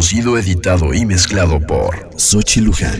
producido, editado y mezclado por Sochi Luján.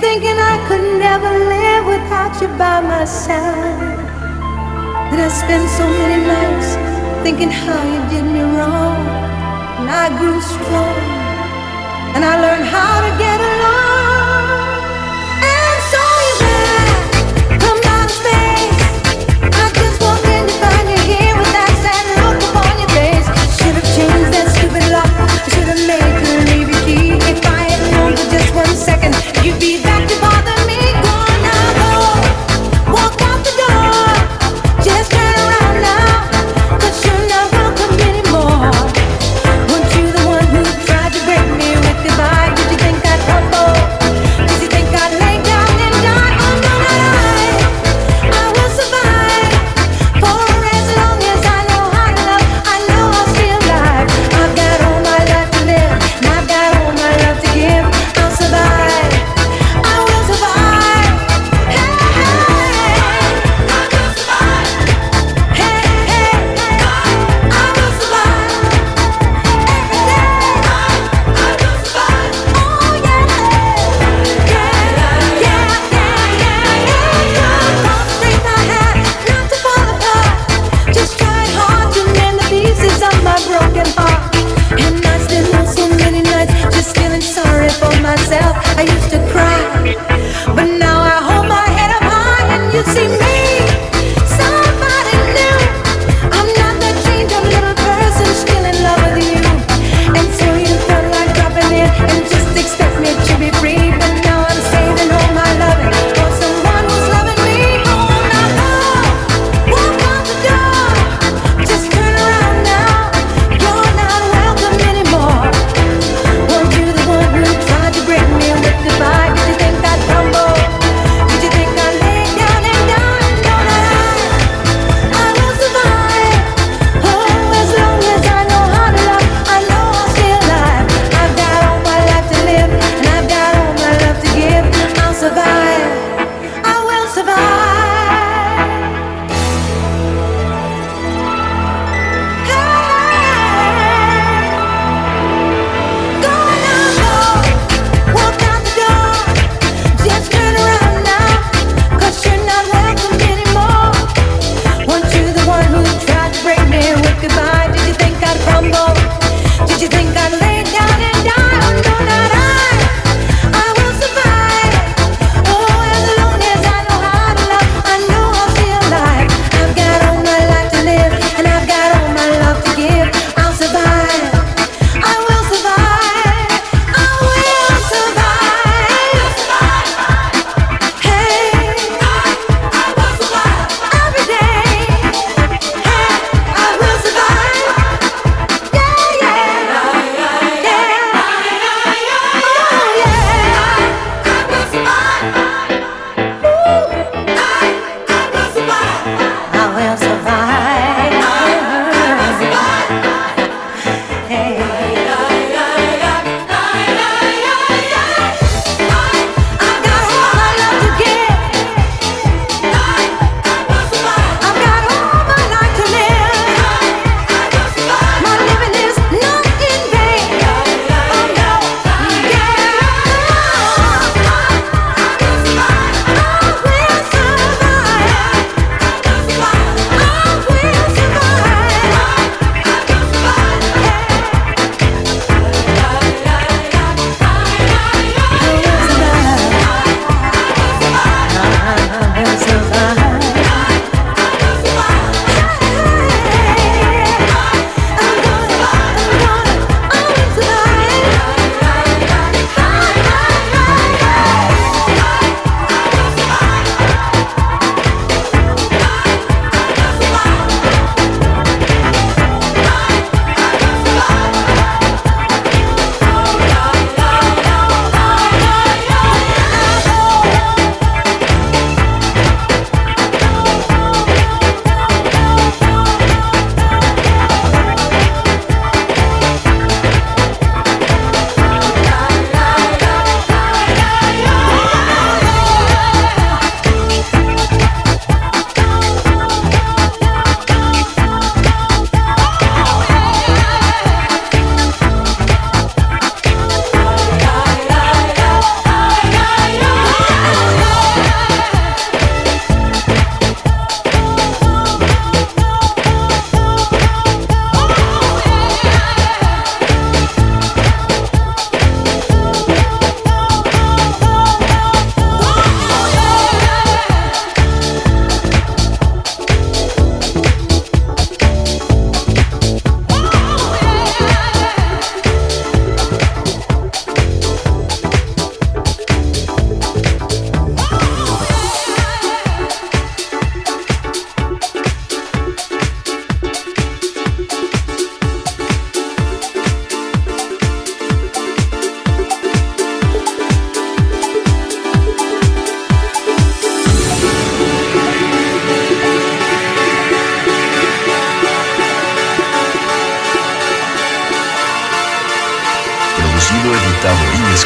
thinking I could never live without you by my side. That I spent so many nights thinking how you did me wrong. And I grew strong, and I learned how to get along.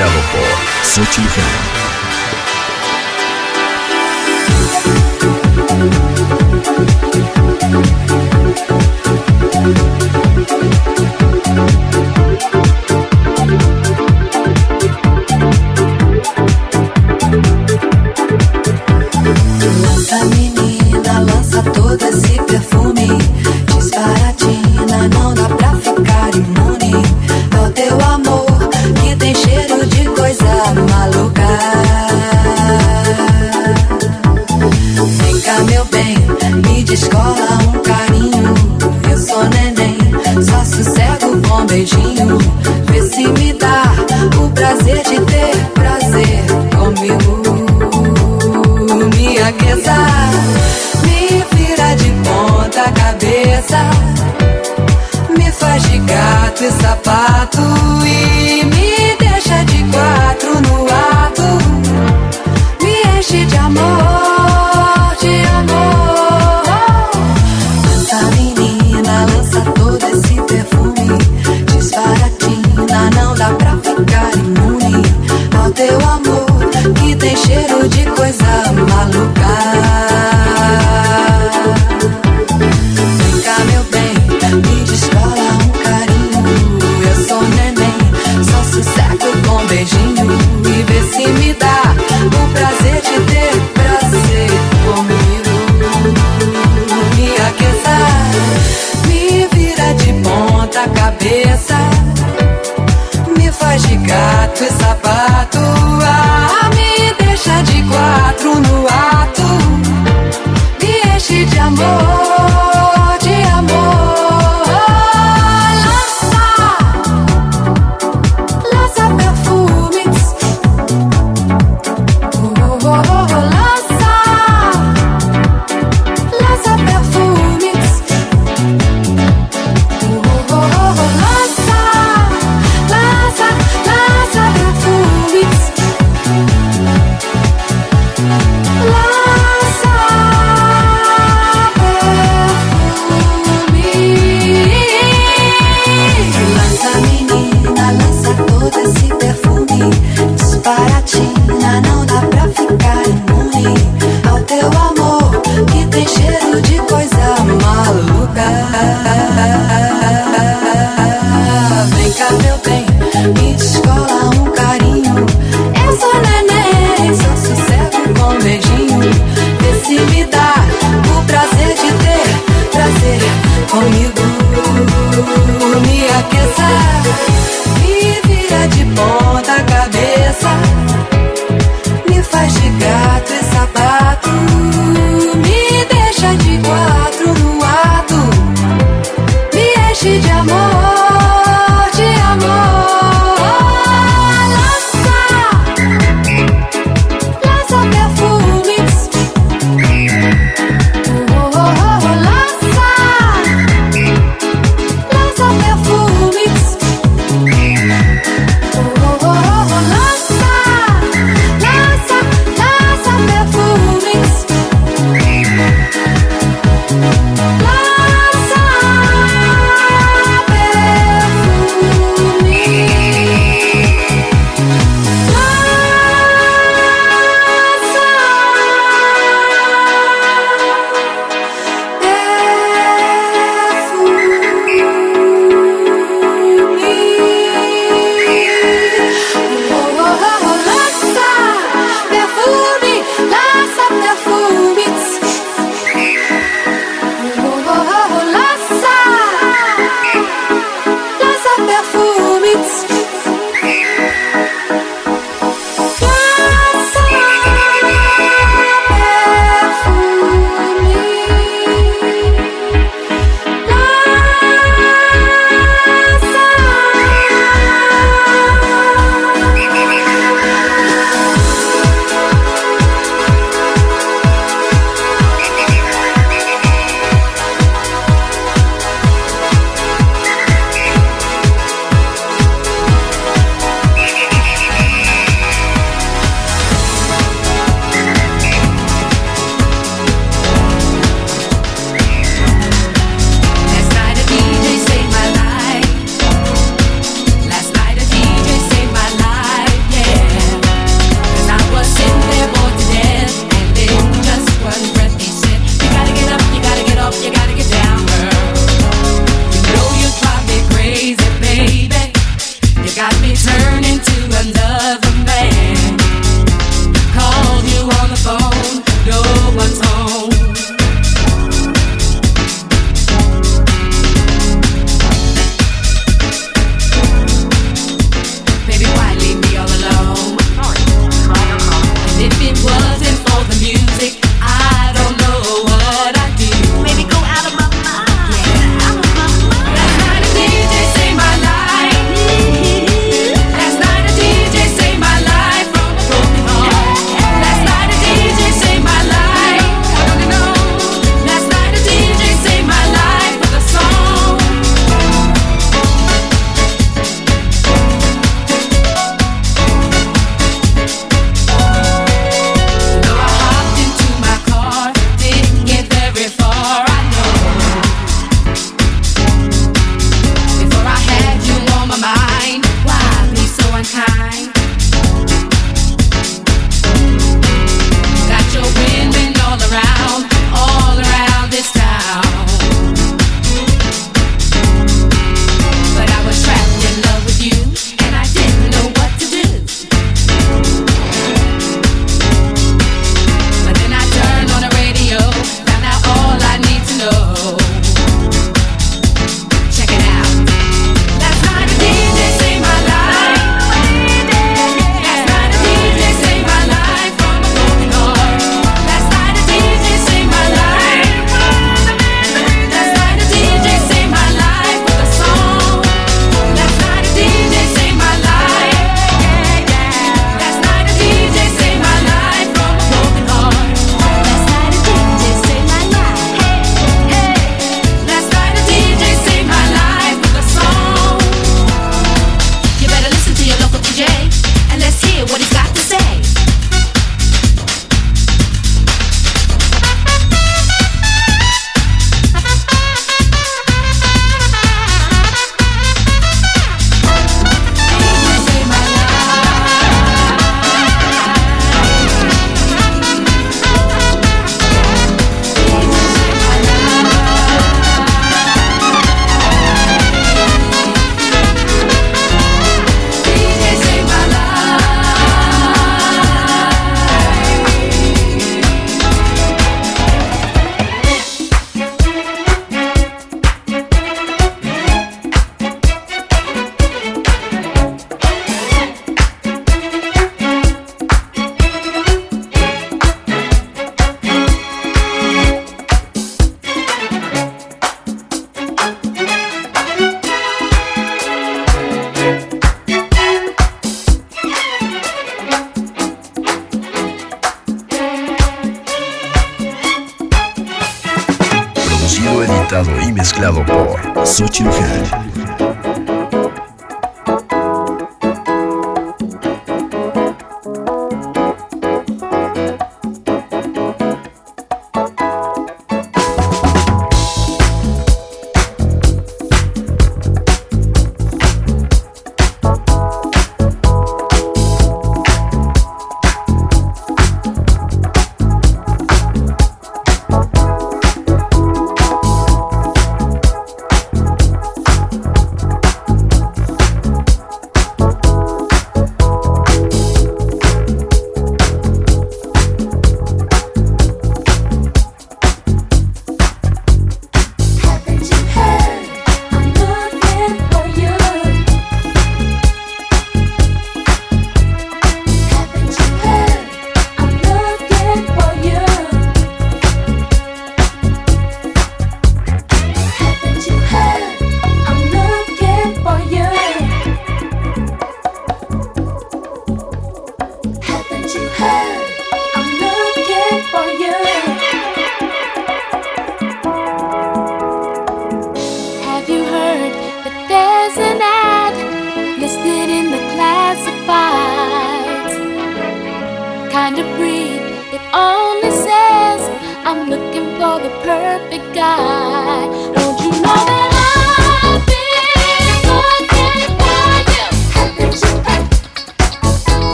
mezclado por Sochi Fan.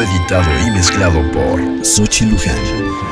Editado y mezclado por Sochi Luján.